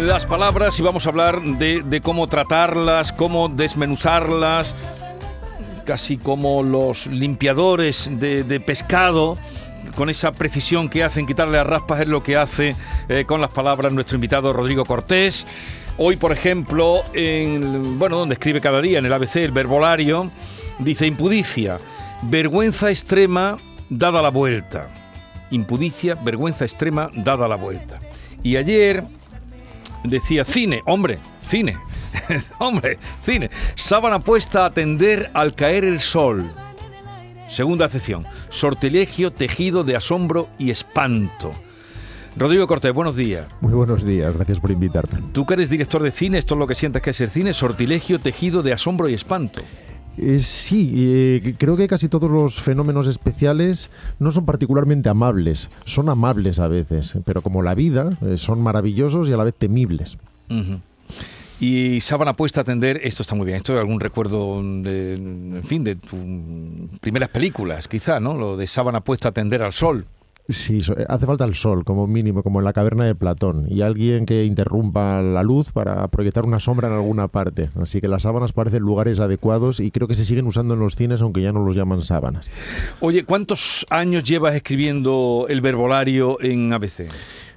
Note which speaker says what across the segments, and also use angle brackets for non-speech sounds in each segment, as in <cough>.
Speaker 1: Las palabras
Speaker 2: y vamos a hablar de, cómo tratarlas, cómo desmenuzarlas, casi como los limpiadores de, de pescado. Con esa precisión que hacen, quitarle las raspas es lo que hace eh, con las palabras nuestro invitado Rodrigo Cortés. Hoy, por ejemplo, en, bueno, donde escribe cada día, en el ABC, el verbolario, dice impudicia, vergüenza extrema dada la vuelta. Impudicia, vergüenza extrema dada la vuelta. Y ayer decía cine, hombre, cine, <laughs> hombre, cine. Sábana puesta a atender al caer el sol. Segunda sección, sortilegio tejido de asombro y espanto. Rodrigo Cortés, buenos días.
Speaker 3: Muy buenos días, gracias por invitarme.
Speaker 2: Tú que eres director de cine, esto es lo que sientes que es el cine, sortilegio tejido de asombro y espanto.
Speaker 3: Eh, sí, eh, creo que casi todos los fenómenos especiales no son particularmente amables, son amables a veces, pero como la vida, eh, son maravillosos y a la vez temibles.
Speaker 2: Y sábana puesta a atender, esto está muy bien, esto es algún recuerdo de, en fin, de tus primeras películas, quizá, ¿no? Lo de sábana puesta a atender al sol.
Speaker 3: Sí, so- hace falta el sol como mínimo, como en la caverna de Platón, y alguien que interrumpa la luz para proyectar una sombra en alguna parte. Así que las sábanas parecen lugares adecuados y creo que se siguen usando en los cines, aunque ya no los llaman sábanas.
Speaker 2: Oye, ¿cuántos años llevas escribiendo el verbolario en ABC?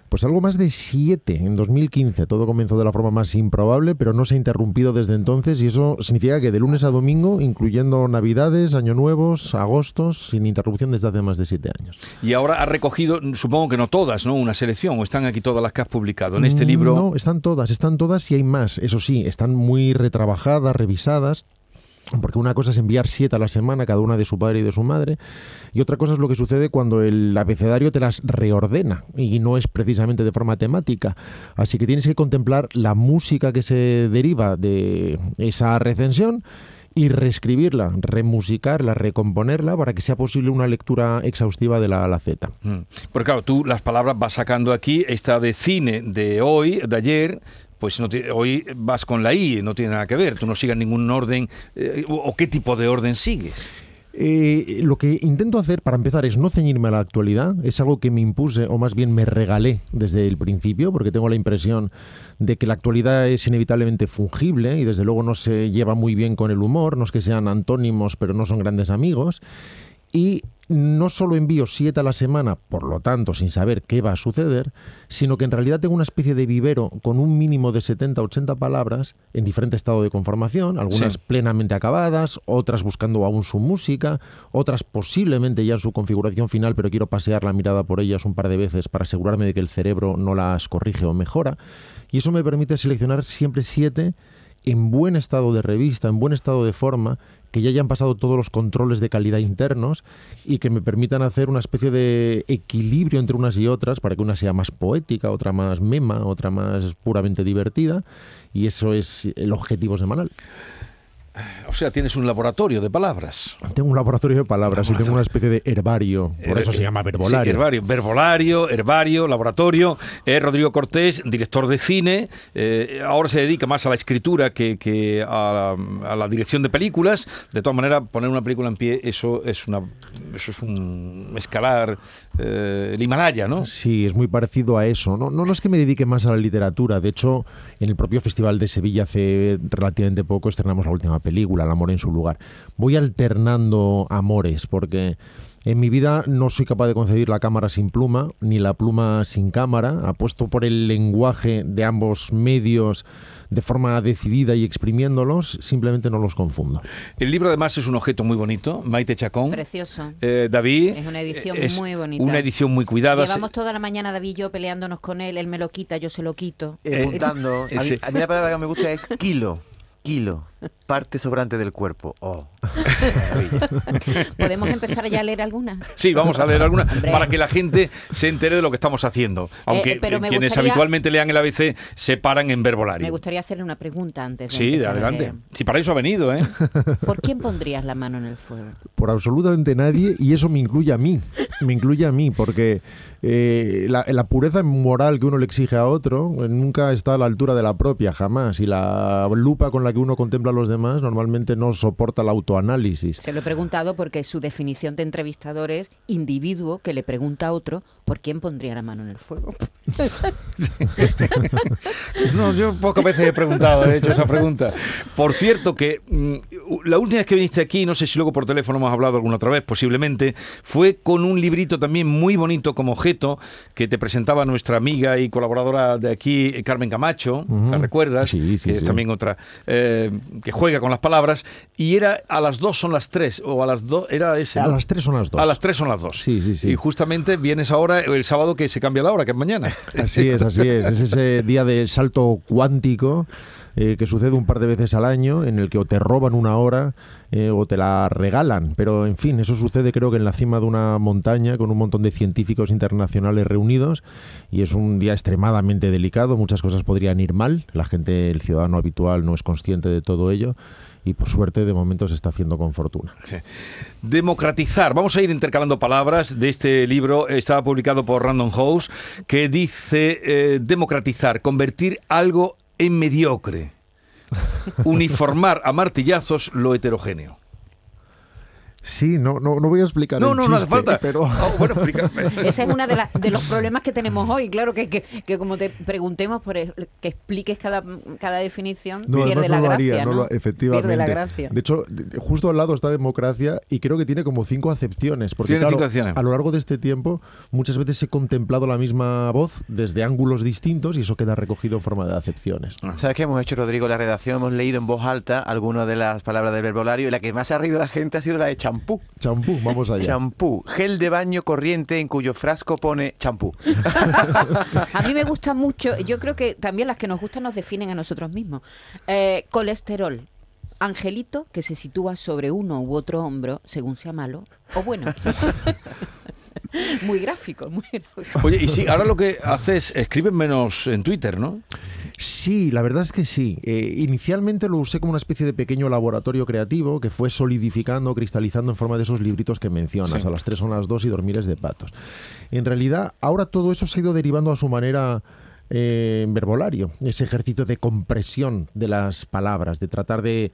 Speaker 3: Pues algo más de siete en 2015. Todo comenzó de la forma más improbable, pero no se ha interrumpido desde entonces y eso significa que de lunes a domingo, incluyendo Navidades, Año Nuevos, Agostos, sin interrupción desde hace más de siete años.
Speaker 2: Y ahora has recogido, supongo que no todas, ¿no? Una selección, o están aquí todas las que has publicado en este
Speaker 3: Mm,
Speaker 2: libro.
Speaker 3: No, están todas, están todas y hay más. Eso sí, están muy retrabajadas, revisadas. Porque una cosa es enviar siete a la semana, cada una de su padre y de su madre, y otra cosa es lo que sucede cuando el abecedario te las reordena y no es precisamente de forma temática. Así que tienes que contemplar la música que se deriva de esa recensión y reescribirla, remusicarla, recomponerla para que sea posible una lectura exhaustiva de la la Z.
Speaker 2: Mm. Porque claro, tú las palabras vas sacando aquí, esta de cine de hoy, de ayer, pues no ti- hoy vas con la I, no tiene nada que ver, tú no sigas ningún orden, eh, o, o qué tipo de orden sigues.
Speaker 3: Eh, lo que intento hacer para empezar es no ceñirme a la actualidad, es algo que me impuse o más bien me regalé desde el principio, porque tengo la impresión de que la actualidad es inevitablemente fungible y desde luego no se lleva muy bien con el humor, no es que sean antónimos pero no son grandes amigos. Y no solo envío siete a la semana, por lo tanto, sin saber qué va a suceder, sino que en realidad tengo una especie de vivero con un mínimo de 70-80 palabras en diferente estado de conformación, algunas
Speaker 2: Sí.
Speaker 3: plenamente acabadas, otras buscando aún su música, otras posiblemente ya en su configuración final, pero quiero pasear la mirada por ellas un par de veces para asegurarme de que el cerebro no las corrige o mejora. Y eso me permite seleccionar siempre siete en buen estado de revista, en buen estado de forma, que ya hayan pasado todos los controles de calidad internos y que me permitan hacer una especie de equilibrio entre unas y otras para que una sea más poética, otra más mema, otra más puramente divertida. Y eso es el objetivo semanal.
Speaker 2: O sea, tienes un laboratorio de palabras.
Speaker 3: Tengo un laboratorio de palabras y tengo una especie de herbario, por
Speaker 2: Eh,
Speaker 3: eso se llama
Speaker 2: sí,
Speaker 3: verbolario.
Speaker 2: herbario, verbolario, herbario, laboratorio. Eh, Rodrigo Cortés, director de cine, eh, ahora se dedica más a la escritura que, que a, a la dirección de películas. De todas maneras, poner una película en pie, eso es una, eso es un escalar eh, el Himalaya, ¿no?
Speaker 3: Sí, es muy parecido a eso. No, no, no es que me dedique más a la literatura. De hecho, en el propio Festival de Sevilla hace relativamente poco estrenamos la última película, El amor en su lugar. Voy alternando amores porque en mi vida no soy capaz de concebir la cámara sin pluma ni la pluma sin cámara. Apuesto por el lenguaje de ambos medios de forma decidida y exprimiéndolos, simplemente no los confundo.
Speaker 2: El libro además es un objeto muy bonito, Maite Chacón.
Speaker 4: Precioso.
Speaker 2: Eh, David.
Speaker 4: Es una edición
Speaker 2: es
Speaker 4: muy bonita.
Speaker 2: Una edición muy cuidada.
Speaker 4: Llevamos toda la mañana David y yo peleándonos con él, él me lo quita, yo se lo quito.
Speaker 5: Eh, Apuntando. <laughs> a, mí, a mí la palabra que me gusta es kilo. Kilo. Parte sobrante del cuerpo. Oh, <laughs> maravilla.
Speaker 4: ¿Podemos empezar ya a leer algunas?
Speaker 2: Sí, vamos a leer alguna
Speaker 4: Hombre.
Speaker 2: para que la gente se entere de lo que estamos haciendo. Aunque
Speaker 4: Eh, pero
Speaker 2: quienes
Speaker 4: gustaría-
Speaker 2: habitualmente lean el ABC se paran en verbolario.
Speaker 4: Me gustaría hacerle una pregunta antes de
Speaker 2: Sí, adelante.
Speaker 4: leer.
Speaker 2: Si para eso ha venido, ¿eh? <laughs>
Speaker 4: ¿Por quién pondrías la mano en el fuego?
Speaker 3: por absolutamente nadie y eso me incluye a mí, me incluye a mí porque eh, la, la pureza moral que uno le exige a otro eh, nunca está a la altura de la propia, jamás. Y la lupa con la que uno contempla a los demás normalmente no soporta el autoanálisis.
Speaker 4: Se lo he preguntado porque su definición de entrevistador es individuo que le pregunta a otro por quién pondría la mano en el fuego. <laughs>
Speaker 2: No, yo pocas veces he preguntado, he hecho esa pregunta. Por cierto, que mm, la última vez que viniste aquí, no sé si luego por teléfono hemos hablado alguna otra vez, posiblemente, fue con un librito también muy bonito como objeto que te presentaba nuestra amiga y colaboradora de aquí, Carmen Camacho, ¿la recuerdas?
Speaker 3: Sí, sí,
Speaker 2: que es también otra eh, que juega con las palabras. Y era a las dos son las tres, o a las dos, era ese.
Speaker 3: A
Speaker 2: ¿no?
Speaker 3: las tres son las dos.
Speaker 2: A las tres son las dos.
Speaker 3: Sí, sí, sí.
Speaker 2: Y justamente vienes ahora el sábado que se cambia la hora, que es mañana. <laughs>
Speaker 3: Así es, así es. Es ese día del salto cuántico eh, que sucede un par de veces al año en el que o te roban una hora eh, o te la regalan. Pero en fin, eso sucede creo que en la cima de una montaña con un montón de científicos internacionales reunidos y es un día extremadamente delicado. Muchas cosas podrían ir mal. La gente, el ciudadano habitual no es consciente de todo ello. Y por suerte, de momento se está haciendo con fortuna.
Speaker 2: Sí. Democratizar. Vamos a ir intercalando palabras de este libro. Estaba publicado por Random House que dice eh, democratizar, convertir algo en mediocre. <laughs> Uniformar a martillazos lo heterogéneo.
Speaker 3: Sí, no, no, no voy a explicar
Speaker 2: No,
Speaker 3: el
Speaker 2: no, no hace
Speaker 3: chiste,
Speaker 2: falta.
Speaker 3: pero...
Speaker 2: Oh, bueno, explícame. <laughs>
Speaker 4: Ese es uno de, las- de los problemas que tenemos hoy. Claro que, que, que como te preguntemos por el- que expliques cada, cada definición,
Speaker 3: No,
Speaker 4: pierde la gracia.
Speaker 3: haría, no efectivamente.
Speaker 4: Pierde la gracia.
Speaker 3: De hecho, justo al lado está democracia y creo que tiene como cinco acepciones. Porque
Speaker 2: Tiene
Speaker 3: claro,
Speaker 2: cinco acepciones.
Speaker 3: a lo largo de este tiempo muchas veces he contemplado la misma voz desde ángulos distintos y eso queda recogido en forma de acepciones.
Speaker 5: ¿Sabes qué hemos hecho, Rodrigo? La redacción hemos leído en voz alta algunas de las palabras del verbolario y la que más ha reído la gente ha sido la de champú.
Speaker 3: Champú, vamos allá.
Speaker 5: Champú, gel de baño corriente en cuyo frasco pone champú. <laughs>
Speaker 4: A mí me gusta mucho, yo creo que también las que nos gustan nos definen a nosotros mismos. Eh, colesterol. Angelito que se sitúa sobre uno u otro hombro según sea malo o bueno. <laughs> muy gráfico, muy gráfico.
Speaker 2: Oye, y sí, ahora lo que haces, escriben menos en Twitter, ¿no?
Speaker 3: Sí, la verdad es que sí. Eh, inicialmente lo usé como una especie de pequeño laboratorio creativo que fue solidificando, cristalizando en forma de esos libritos que mencionas.
Speaker 2: Sí.
Speaker 3: A las tres son las dos y dormires de patos. En realidad, ahora todo eso se ha ido derivando a su manera eh, en verbolario. Ese ejercicio de compresión de las palabras, de tratar de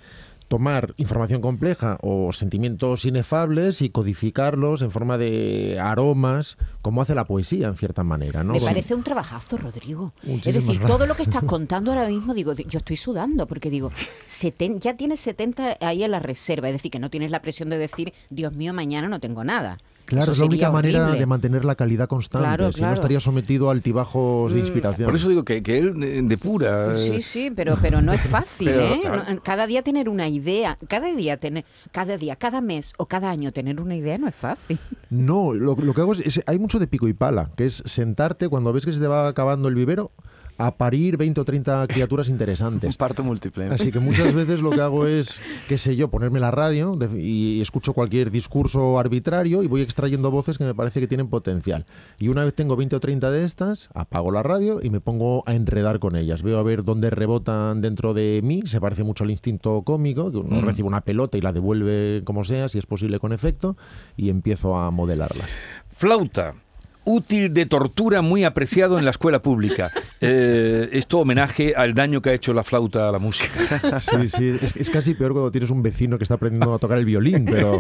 Speaker 3: tomar información compleja o sentimientos inefables y codificarlos en forma de aromas, como hace la poesía en cierta manera. ¿no?
Speaker 4: Me parece un trabajazo, Rodrigo. Es decir, todo lo que estás contando ahora mismo, digo, yo estoy sudando, porque digo, seten- ya tienes 70 ahí en la reserva, es decir, que no tienes la presión de decir, Dios mío, mañana no tengo nada.
Speaker 3: Claro,
Speaker 4: Eso
Speaker 3: es la única manera de mantener la calidad constante.
Speaker 4: Claro,
Speaker 3: si
Speaker 4: claro.
Speaker 3: no estaría sometido a altibajos de inspiración.
Speaker 2: Por eso digo que, que él eh, depura. eh,
Speaker 4: Sí, sí, pero, pero no es <laughs> fácil,
Speaker 2: Pero,
Speaker 4: ¿eh?
Speaker 2: claro.
Speaker 4: Cada día tener una idea, cada día tener, cada día, cada mes o cada año tener una idea no es fácil. <laughs>
Speaker 3: No, lo, lo que hago es, es- Hay mucho de pico y pala, que es sentarte cuando ves que se te va acabando el vivero a parir 20 o 30 criaturas
Speaker 5: Un
Speaker 3: interesantes. <laughs>
Speaker 5: parto múltiple. ¿no?
Speaker 3: Así que muchas veces lo que hago es, qué sé yo, ponerme la radio y escucho cualquier discurso arbitrario y voy extrayendo voces que me parece que tienen potencial. Y una vez tengo 20 o 30 de estas, apago la radio y me pongo a enredar con ellas. Veo a ver dónde rebotan dentro de mí. Se parece mucho al instinto cómico, que uno
Speaker 2: Mm.
Speaker 3: recibe una pelota y la devuelve como sea, si es posible con efecto, y empiezo a modelarlas.
Speaker 2: Flauta. Útil de tortura muy apreciado en la escuela pública. Eh, esto homenaje al daño que ha hecho la flauta a la música. <laughs>
Speaker 3: Sí, sí, es, es casi peor cuando tienes un vecino que está aprendiendo a tocar el violín, pero...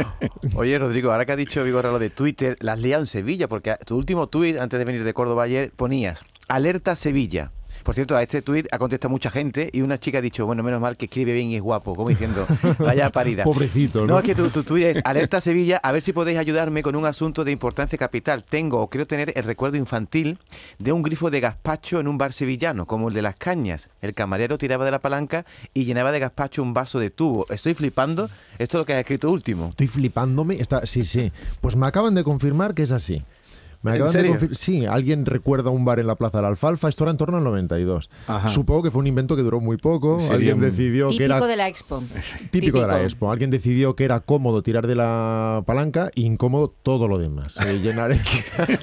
Speaker 3: <laughs>
Speaker 5: Oye, Rodrigo, ahora que ha dicho Vigorra lo de Twitter, las has liado en Sevilla, porque tu último tuit antes de venir de Córdoba ayer ponías alerta Sevilla. Por cierto, a este tuit ha contestado mucha gente y una chica ha dicho, bueno, menos mal que escribe bien y es guapo, como diciendo, <laughs> vaya parida.
Speaker 3: Pobrecito, ¿no?
Speaker 5: No, es que tu, tu tuit es alerta Sevilla, a ver si podéis ayudarme con un asunto de importancia capital. Tengo o creo tener el recuerdo infantil de un grifo de gazpacho en un bar sevillano, como el de las cañas. El camarero tiraba de la palanca y llenaba de gazpacho un vaso de tubo. Estoy flipando. Esto es lo que has escrito último.
Speaker 3: Estoy flipándome. Está, sí, sí. Pues me acaban de confirmar que es así. Me
Speaker 5: ¿En
Speaker 3: acaban de
Speaker 5: serio?
Speaker 3: confir- Sí, alguien recuerda un bar en la Plaza de la Alfalfa. Esto era en torno al 92.
Speaker 2: Ajá.
Speaker 3: Supongo que fue un invento que duró muy poco.
Speaker 2: Sería
Speaker 3: alguien
Speaker 2: un-
Speaker 3: decidió que
Speaker 4: Típico
Speaker 3: era
Speaker 4: de la Expo. <laughs>
Speaker 3: típico, de la. Expo. Alguien decidió que era cómodo tirar de la palanca e incómodo todo lo demás. <laughs> eh, llenar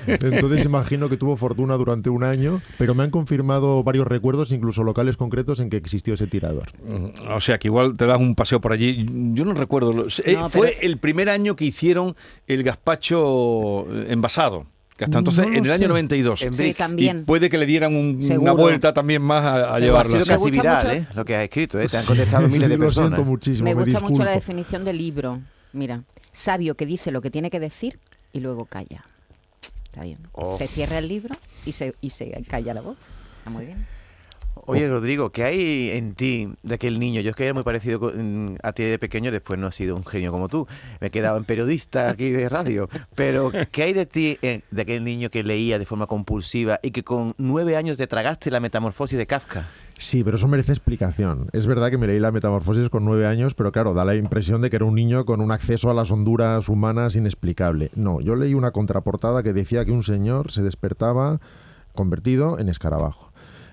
Speaker 3: Entonces imagino que tuvo fortuna durante un año, pero me han confirmado varios recuerdos, incluso locales concretos, en que existió ese tirador.
Speaker 2: Mm, O sea, que igual te das un paseo por allí. Yo no recuerdo. lo- eh,
Speaker 4: No,
Speaker 2: fue el primer año que hicieron el gazpacho eh, envasado. Entonces,
Speaker 3: No
Speaker 2: en el año
Speaker 3: sé.
Speaker 2: 92.
Speaker 5: En
Speaker 4: Sí, también.
Speaker 2: Y puede que le dieran un- una vuelta también más a, a
Speaker 4: Seguro.
Speaker 5: Ha sido casi viral,
Speaker 4: mucho-
Speaker 5: ¿eh? Lo que has escrito, ¿eh? Te han contestado miles de
Speaker 3: lo
Speaker 5: personas.
Speaker 3: siento muchísimo.
Speaker 4: Me gusta mucho la definición del libro. Mira, sabio que dice lo que tiene que decir y luego calla. Está bien.
Speaker 5: Oh.
Speaker 4: Se cierra el libro y se, y se calla la voz. Está muy bien.
Speaker 5: Oye, Rodrigo, ¿qué hay en ti de aquel niño? Yo es que era muy parecido con- a ti de pequeño, después no he sido un genio como tú. Me he quedado en periodista aquí de radio. Pero, ¿qué hay de ti, eh, de aquel niño que leía de forma compulsiva y que con nueve años te tragaste la metamorfosis de Kafka?
Speaker 3: Sí, pero eso merece explicación. Es verdad que me leí la Metamorfosis con nueve años, pero claro, da la impresión de que era un niño con un acceso a las honduras humanas inexplicable. No, yo leí una contraportada que decía que un señor se despertaba convertido en escarabajo.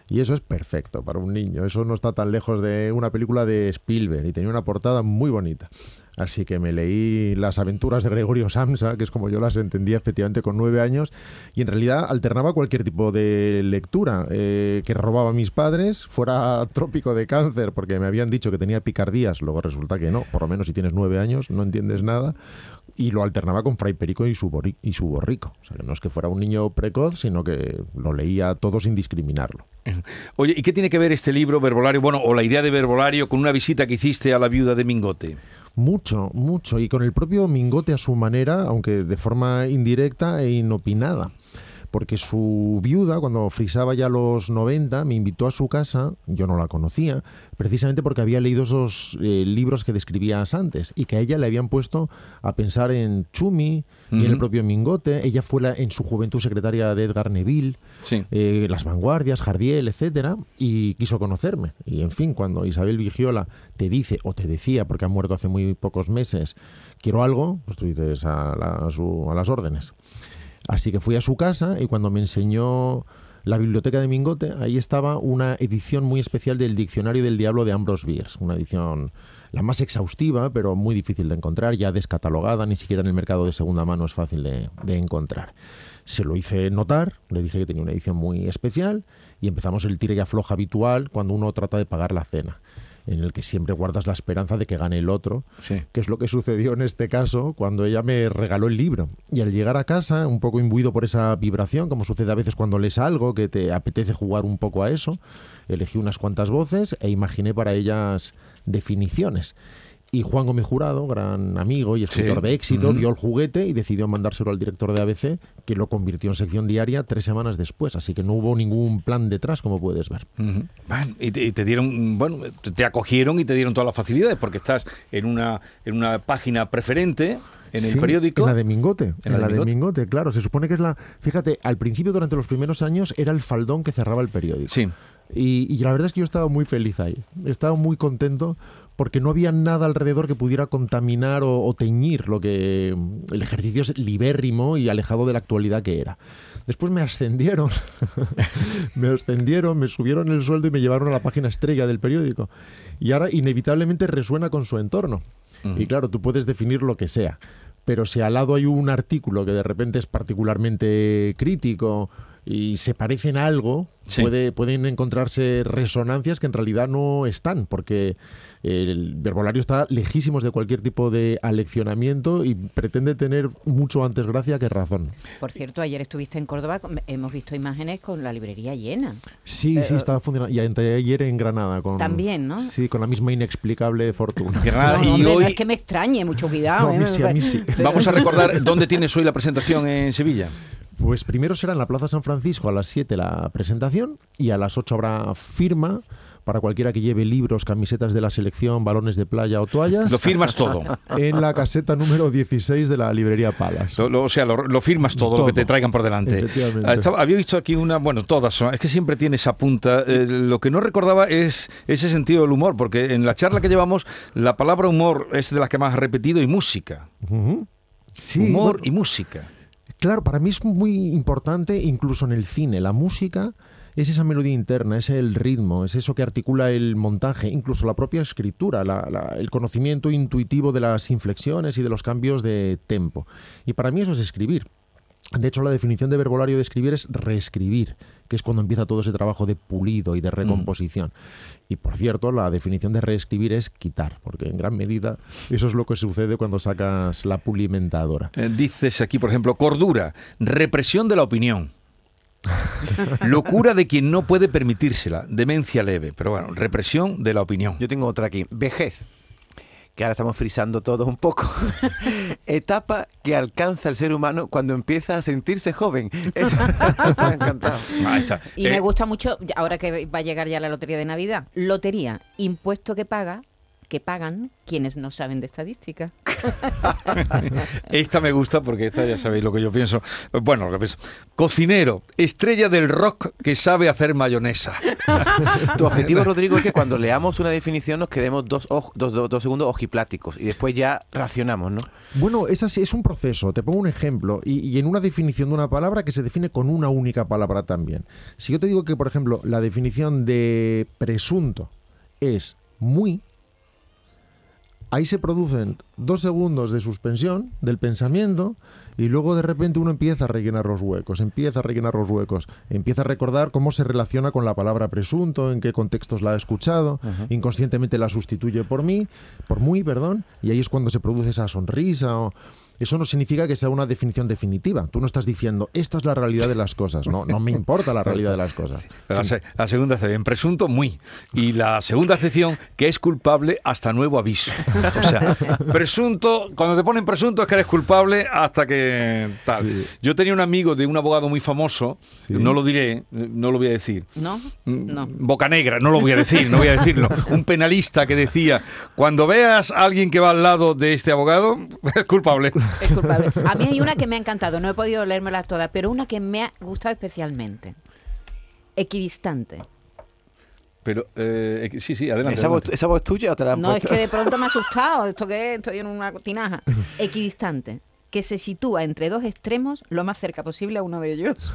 Speaker 3: Y eso es perfecto para un niño. Eso no está tan lejos de una película de Spielberg y tenía una portada muy bonita. Así que me leí las aventuras de Gregorio Samsa, que es como yo las entendía efectivamente con nueve años, y en realidad alternaba cualquier tipo de lectura eh, que robaba a mis padres, fuera <laughs> trópico de cáncer, porque me habían dicho que tenía picardías, luego resulta que no, por lo menos si tienes nueve años no entiendes nada, y lo alternaba con Fray Perico y su, borrico. O sea, no es que fuera un niño precoz, sino que lo leía todo sin discriminarlo. <laughs>
Speaker 2: Oye, ¿y qué tiene que ver este libro, Verbolario, bueno, o la idea de Verbolario, con una visita que hiciste a la viuda de Mingote?
Speaker 3: Mucho, mucho. Y con el propio Mingote a su manera, aunque de forma indirecta e inopinada. Porque su viuda, cuando frisaba ya los 90, me invitó a su casa, yo no la conocía, precisamente porque había leído esos eh, libros que describías antes y que a ella le habían puesto a pensar en Chumi y en el propio Mingote. Ella fue la- en su juventud secretaria de Edgar Neville
Speaker 2: Sí.
Speaker 3: eh, Las Vanguardias, Jardiel, etcétera, y quiso conocerme. Y en fin, cuando Isabel Vigiola te dice, o te decía, porque ha muerto hace muy pocos meses, quiero algo, pues tú dices a, la- a su- a las órdenes. Así que fui a su casa y cuando me enseñó la biblioteca de Mingote, ahí estaba una edición muy especial del Diccionario del Diablo de Ambrose Bierce, una edición la más exhaustiva, pero muy difícil de encontrar, ya descatalogada, ni siquiera en el mercado de segunda mano es fácil de, de encontrar. Se lo hice notar, le dije que tenía una edición muy especial y empezamos el tire y afloja habitual cuando uno trata de pagar la cena, en el que siempre guardas la esperanza de que gane el otro,
Speaker 2: Sí.
Speaker 3: que es lo que sucedió en este caso cuando ella me regaló el libro. Y al llegar a casa, un poco imbuido por esa vibración, como sucede a veces cuando lees algo que te apetece jugar un poco a eso, elegí unas cuantas voces e imaginé para ellas definiciones. Y Juan Gómez Jurado, gran amigo y escritor
Speaker 2: Sí.
Speaker 3: de éxito,
Speaker 2: Ujú.
Speaker 3: vio el juguete y decidió mandárselo al director de ABC, que lo convirtió en sección diaria tres semanas después. Así que no hubo ningún plan detrás, como puedes ver.
Speaker 2: Ujú. Bueno, y, te, y te dieron, bueno, te- acogieron y te dieron todas las facilidades porque estás en una, en una página preferente en el
Speaker 3: Sí,
Speaker 2: periódico.
Speaker 3: En la de Mingote. En,
Speaker 2: la
Speaker 3: la,
Speaker 2: de
Speaker 3: de
Speaker 2: Mingote.
Speaker 3: Mingote, claro. Se supone que es la. Fíjate, al principio, durante los primeros años, era el faldón que cerraba el periódico.
Speaker 2: Sí.
Speaker 3: Y, y la verdad es que yo estaba muy feliz ahí. Estaba muy contento porque no había nada alrededor que pudiera contaminar o, o teñir lo que el ejercicio es libérrimo y alejado de la actualidad que era. Después me ascendieron, <laughs> me ascendieron, me subieron el sueldo y me llevaron a la página estrella del periódico. Y ahora inevitablemente resuena con su entorno. Y claro, tú puedes definir lo que sea. Pero si al lado hay un artículo que de repente es particularmente crítico y se parecen a algo,
Speaker 2: Sí.
Speaker 3: puede, pueden encontrarse resonancias que en realidad no están, porque el verbolario está lejísimos de cualquier tipo de aleccionamiento y pretende tener mucho antes gracia que razón.
Speaker 4: Por cierto, ayer estuviste en Córdoba, hemos visto imágenes con la librería llena.
Speaker 3: Sí, sí,
Speaker 4: Eh,
Speaker 3: estaba funcionando. Y ayer en Granada. Con,
Speaker 4: También, ¿no?
Speaker 3: Sí, con la misma inexplicable fortuna. <laughs>
Speaker 2: Granada,
Speaker 4: No,
Speaker 2: y
Speaker 4: hombre, no
Speaker 2: hoy
Speaker 4: es que me extrañe, mucho cuidado.
Speaker 3: No, a
Speaker 4: ¿eh?
Speaker 3: mí sí, a mí sí. <laughs>
Speaker 2: vamos a recordar dónde tienes hoy la presentación en Sevilla.
Speaker 3: Pues primero será en la Plaza San Francisco a las 7 la presentación y a las 8 habrá firma para cualquiera que lleve libros, camisetas de la selección, balones de playa o toallas.
Speaker 2: Lo firmas todo. <laughs>
Speaker 3: en la caseta número 16 de la librería Palas.
Speaker 2: Lo- lo- o sea, lo, lo firmas todo, lo que te traigan por delante.
Speaker 3: Efectivamente.
Speaker 2: Ah, estaba- había visto aquí una, bueno, todas son, es que siempre tiene esa punta. Eh, lo que no recordaba es ese sentido del humor, porque en la charla que llevamos, la palabra humor es de las que más has repetido y música.
Speaker 3: Sí,
Speaker 2: humor
Speaker 3: bueno,
Speaker 2: y música.
Speaker 3: Claro, para mí es muy importante, incluso en el cine, la música es esa melodía interna, es el ritmo, es eso que articula el montaje, incluso la propia escritura, el conocimiento intuitivo de las inflexiones y de los cambios de tempo. Y para mí eso es escribir. De hecho, la definición de verbolario de escribir es reescribir, que es cuando empieza todo ese trabajo de pulido y de recomposición. Y por cierto, la definición de reescribir es quitar, porque en gran medida eso es lo que sucede cuando sacas la pulimentadora.
Speaker 2: Eh, dices aquí, por ejemplo, cordura, represión de la opinión. <laughs> Locura de quien no puede permitírsela, demencia leve, pero bueno, represión de la opinión.
Speaker 5: Yo tengo otra aquí. Vejez. Que ahora estamos frisando todo un poco. <laughs> Etapa que alcanza el ser humano cuando empieza a sentirse joven. <laughs> me ha encantado.
Speaker 2: Ahí está.
Speaker 4: Y
Speaker 2: Eh,
Speaker 4: me gusta mucho, ahora que va a llegar ya la lotería de Navidad, lotería, impuesto que paga, que pagan quienes no saben de estadística. <laughs>
Speaker 2: Esta me gusta porque esta ya sabéis lo que yo pienso. Bueno, lo que pienso. Cocinero, estrella del rock que sabe hacer mayonesa. <laughs>
Speaker 5: Tu objetivo, Rodrigo, es que cuando leamos una definición nos quedemos dos, dos, dos- dos segundos ojipláticos y después ya racionamos, ¿no?
Speaker 3: Bueno, es así, es un proceso. Te pongo un ejemplo y, y en una definición de una palabra que se define con una única palabra también. Si yo te digo que, por ejemplo, la definición de presunto es muy, ahí se producen dos segundos de suspensión del pensamiento y luego de repente uno empieza a rellenar los huecos, empieza a rellenar los huecos, empieza a recordar cómo se relaciona con la palabra presunto, en qué contextos la ha escuchado, inconscientemente la sustituye por mí, por muy, perdón, y ahí es cuando se produce esa sonrisa o... Eso no significa que sea una definición definitiva. Tú no estás diciendo, esta es la realidad de las cosas. No, no me importa la realidad de las cosas.
Speaker 2: La, se- la segunda acepción, presunto muy. Y la segunda acepción, que es culpable hasta nuevo aviso. O sea, presunto, cuando te ponen presunto es que eres culpable hasta que tal.
Speaker 3: Sí.
Speaker 2: Yo tenía un amigo de un abogado muy famoso,
Speaker 3: Sí.
Speaker 2: no lo diré, no lo voy a decir.
Speaker 4: ¿No?
Speaker 2: Mm,
Speaker 4: No.
Speaker 2: Boca negra, no lo voy a decir, no voy a decirlo. Un penalista que decía, cuando veas a alguien que va al lado de este abogado, <laughs> es culpable.
Speaker 4: Es culpable. <laughs> A mí hay una que me ha encantado, no he podido leérmelas todas, pero una que me ha gustado especialmente. Equidistante.
Speaker 2: Pero, eh, sí, sí, adelante.
Speaker 5: ¿Esa voz. ¿Esa voz tuya o te la han
Speaker 4: No, es que de pronto me ha <laughs> asustado. ¿Esto qué es? Estoy en una tinaja. <laughs> Equidistante. Que se sitúa entre dos extremos lo más cerca posible a uno de ellos.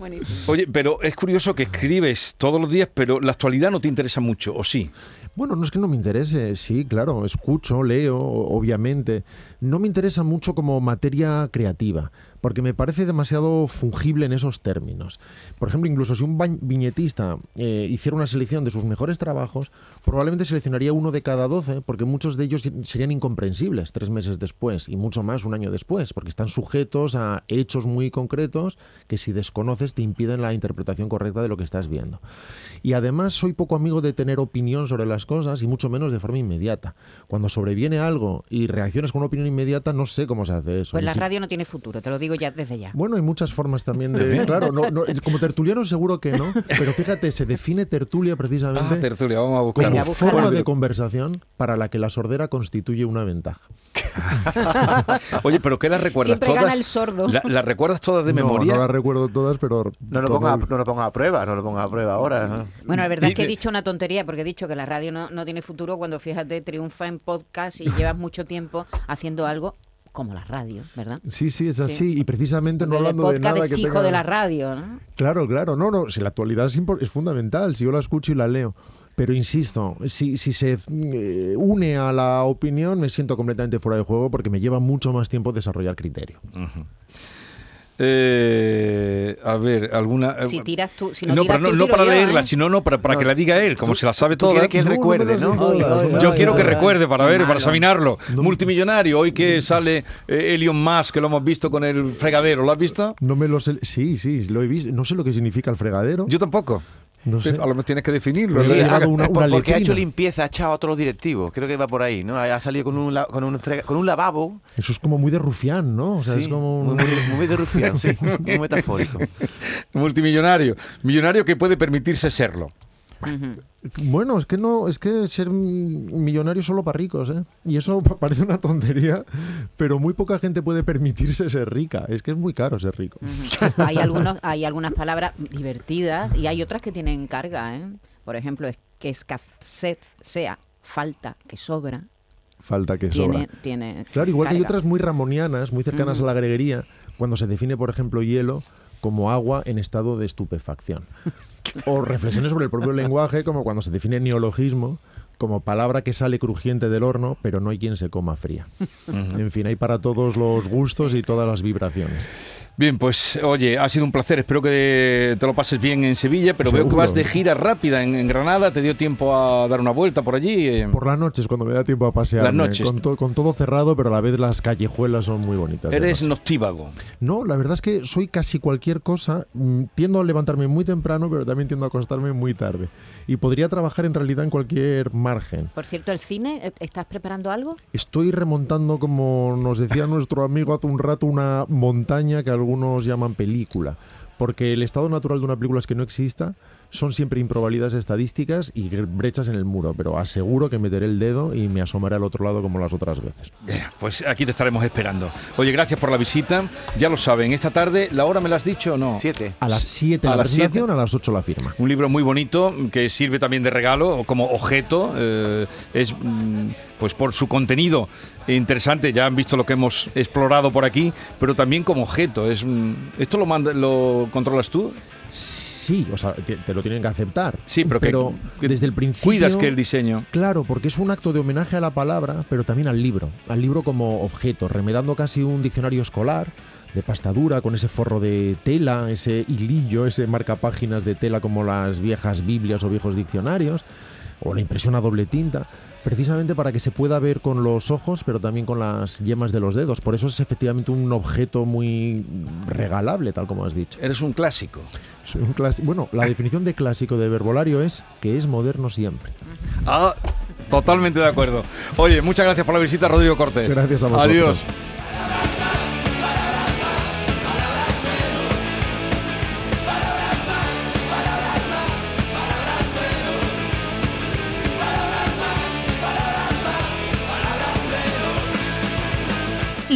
Speaker 4: Buenísimo.
Speaker 2: Oye, pero es curioso que escribes todos los días, pero la actualidad no te interesa mucho, ¿o sí?
Speaker 3: Bueno, no es que no me interese, sí, claro, escucho, leo, obviamente. No me interesa mucho como materia creativa, porque me parece demasiado fungible en esos términos. Por ejemplo, incluso si un viñetista eh, hiciera una selección de sus mejores trabajos, probablemente seleccionaría uno de cada doce, porque muchos de ellos serían incomprensibles tres meses después y mucho más un año después, porque están sujetos a hechos muy concretos que si desconoces te impiden la interpretación correcta de lo que estás viendo. Y además soy poco amigo de tener opinión sobre las cosas y mucho menos de forma inmediata. Cuando sobreviene algo y reaccionas con una opinión inmediata, no sé cómo se hace eso.
Speaker 4: Pues la
Speaker 3: si-
Speaker 4: radio no tiene futuro, te lo digo ya desde ya.
Speaker 3: Bueno, hay muchas formas también de... Claro, no, como tertuliano seguro que no, pero fíjate, se define tertulia precisamente
Speaker 2: Ah, tertulia, vamos a
Speaker 3: como
Speaker 2: buscar.
Speaker 4: Venga, búscala.
Speaker 3: forma de conversación para la que la sordera constituye una ventaja. <laughs>
Speaker 2: Oye, pero ¿qué las recuerdas
Speaker 4: Siempre
Speaker 2: todas?
Speaker 4: gana el sordo.
Speaker 2: La- ¿Las recuerdas todas de
Speaker 3: No,
Speaker 2: memoria?
Speaker 3: No las recuerdo todas, pero...
Speaker 5: No lo,
Speaker 3: todo-
Speaker 5: pongas a, no lo pongas a prueba, no lo pongas a prueba ahora. ¿no?
Speaker 4: Bueno, la verdad es que he dicho una tontería porque he dicho que la radio no, no tiene futuro cuando fíjate triunfa en podcast y llevas mucho tiempo haciendo algo como la radio, ¿verdad?
Speaker 3: Sí, sí, es
Speaker 4: Sí.
Speaker 3: así. Y precisamente no
Speaker 4: el
Speaker 3: hablando de
Speaker 4: podcast
Speaker 3: nada
Speaker 4: es
Speaker 3: que
Speaker 4: hijo
Speaker 3: tenga-
Speaker 4: de la radio, ¿no?
Speaker 3: Claro, claro. No, no, si la actualidad es, es fundamental, si yo la escucho y la leo. Pero insisto, si, si se eh, une a la opinión, me siento completamente fuera de juego porque me lleva mucho más tiempo desarrollar criterio.
Speaker 2: Eh, a ver, alguna. eh,
Speaker 4: Si tiras tú, si no,
Speaker 2: no,
Speaker 4: tiras
Speaker 2: pero no,
Speaker 4: tú,
Speaker 2: no
Speaker 4: tiro
Speaker 2: para
Speaker 4: yo,
Speaker 2: leerla,
Speaker 4: ¿eh?
Speaker 2: sino no para, para
Speaker 5: No,
Speaker 2: que la diga él, como
Speaker 5: tú-
Speaker 2: se la sabe toda.
Speaker 5: quieres que él recuerde, ¿no?
Speaker 2: Yo quiero que recuerde para ver, para examinarlo. Multimillonario, hoy que sale eh, Elon Musk, que lo hemos visto con el fregadero, ¿lo has visto?
Speaker 3: No me lo sé. Sí, sí, lo he visto. No sé lo que significa el fregadero.
Speaker 2: Yo tampoco.
Speaker 3: No sé.
Speaker 2: A lo mejor tienes que definirlo.
Speaker 3: Sí,
Speaker 2: ¿no?
Speaker 3: ha llegado una-
Speaker 5: por- porque ha hecho limpieza, ha echado a todos los directivos. Creo que va por ahí, ¿no? Ha salido con un, la- con un, con un lavabo.
Speaker 3: Eso es como muy de rufián, ¿no? O sea,
Speaker 5: Sí,
Speaker 3: es como un-
Speaker 5: muy, muy- muy de rufián, sí, <laughs> muy metafórico.
Speaker 2: Multimillonario. Millonario que puede permitirse serlo.
Speaker 3: Bueno, es que no, es que ser millonario solo para ricos, ¿eh? Y eso pa- <laughs> parece una tontería, pero muy poca gente puede permitirse ser rica. Es que es muy caro ser rico.
Speaker 4: Ujú. hay, algunos, hay algunas palabras divertidas y hay otras que tienen carga. ¿eh? Por ejemplo, es que escasez sea falta, que sobra.
Speaker 3: falta que sobra.
Speaker 4: tiene,
Speaker 3: Claro, igual que hay otras muy ramonianas, muy cercanas a la greguería, cuando se define, por ejemplo, hielo como agua en estado de estupefacción. <laughs> O reflexiones sobre el propio <laughs> lenguaje, como cuando se define neologismo como palabra que sale crujiente del horno, pero no hay quien se coma fría. En fin, hay para todos los gustos y todas las vibraciones.
Speaker 2: Bien, pues oye, ha sido un placer. Espero que te lo pases bien en Sevilla, pero veo que
Speaker 3: Seguro.
Speaker 2: vas de gira rápida en, en Granada. ¿Te dio tiempo a dar una vuelta por allí? eh?
Speaker 3: Por las noches, cuando me da tiempo a pasear.
Speaker 2: Las noches.
Speaker 3: Con, to- con todo cerrado, pero a la vez las callejuelas son muy bonitas.
Speaker 2: Eres noctívago.
Speaker 3: No, la verdad es que soy casi cualquier cosa. Mm, Tiendo a levantarme muy temprano, pero también tiendo a acostarme muy tarde. Y podría trabajar en realidad en cualquier margen.
Speaker 4: Por cierto, el cine, ¿eh, ¿estás preparando algo?
Speaker 3: Estoy remontando, como nos decía nuestro amigo hace un rato, una montaña que algunos llaman película. Porque el estado natural de una película es que no exista, son siempre improbabilidades estadísticas y brechas en el muro. Pero aseguro que meteré el dedo y me asomaré al otro lado como las otras veces.
Speaker 2: Eh, Pues aquí te estaremos esperando. Oye, gracias por la visita. Ya lo saben, esta tarde, ¿la hora me la has dicho o no?
Speaker 5: Siete.
Speaker 3: A las 7
Speaker 2: A
Speaker 3: la
Speaker 2: las siete.
Speaker 3: presentación, a las 8 la firma.
Speaker 2: Un libro muy bonito que sirve también de regalo o como objeto. eh, es mm, pues por su contenido interesante. Ya han visto lo que hemos explorado por aquí, pero también como objeto. Es mm, esto lo manda, lo controlas tú.
Speaker 3: Sí, o sea, te, te lo tienen que aceptar.
Speaker 2: Sí, pero, que- que
Speaker 3: desde el principio.
Speaker 2: cuidas que el diseño.
Speaker 3: Claro, porque es un acto de homenaje a la palabra, pero también al libro. Al libro como objeto, remedando casi un diccionario escolar de pasta dura, con ese forro de tela, ese hilillo, ese marcapáginas de tela como las viejas Biblias o viejos diccionarios, o la impresión a doble tinta, precisamente para que se pueda ver con los ojos, pero también con las yemas de los dedos. Por eso es efectivamente un objeto muy regalable, tal como has dicho.
Speaker 2: Eres un clásico.
Speaker 3: Soy un clas- Bueno, la <laughs> definición de clásico de verbolario es que es moderno siempre.
Speaker 2: Ah, totalmente de acuerdo. Oye, muchas gracias por la visita, Rodrigo Cortés.
Speaker 3: Gracias a vosotros.
Speaker 2: Adiós.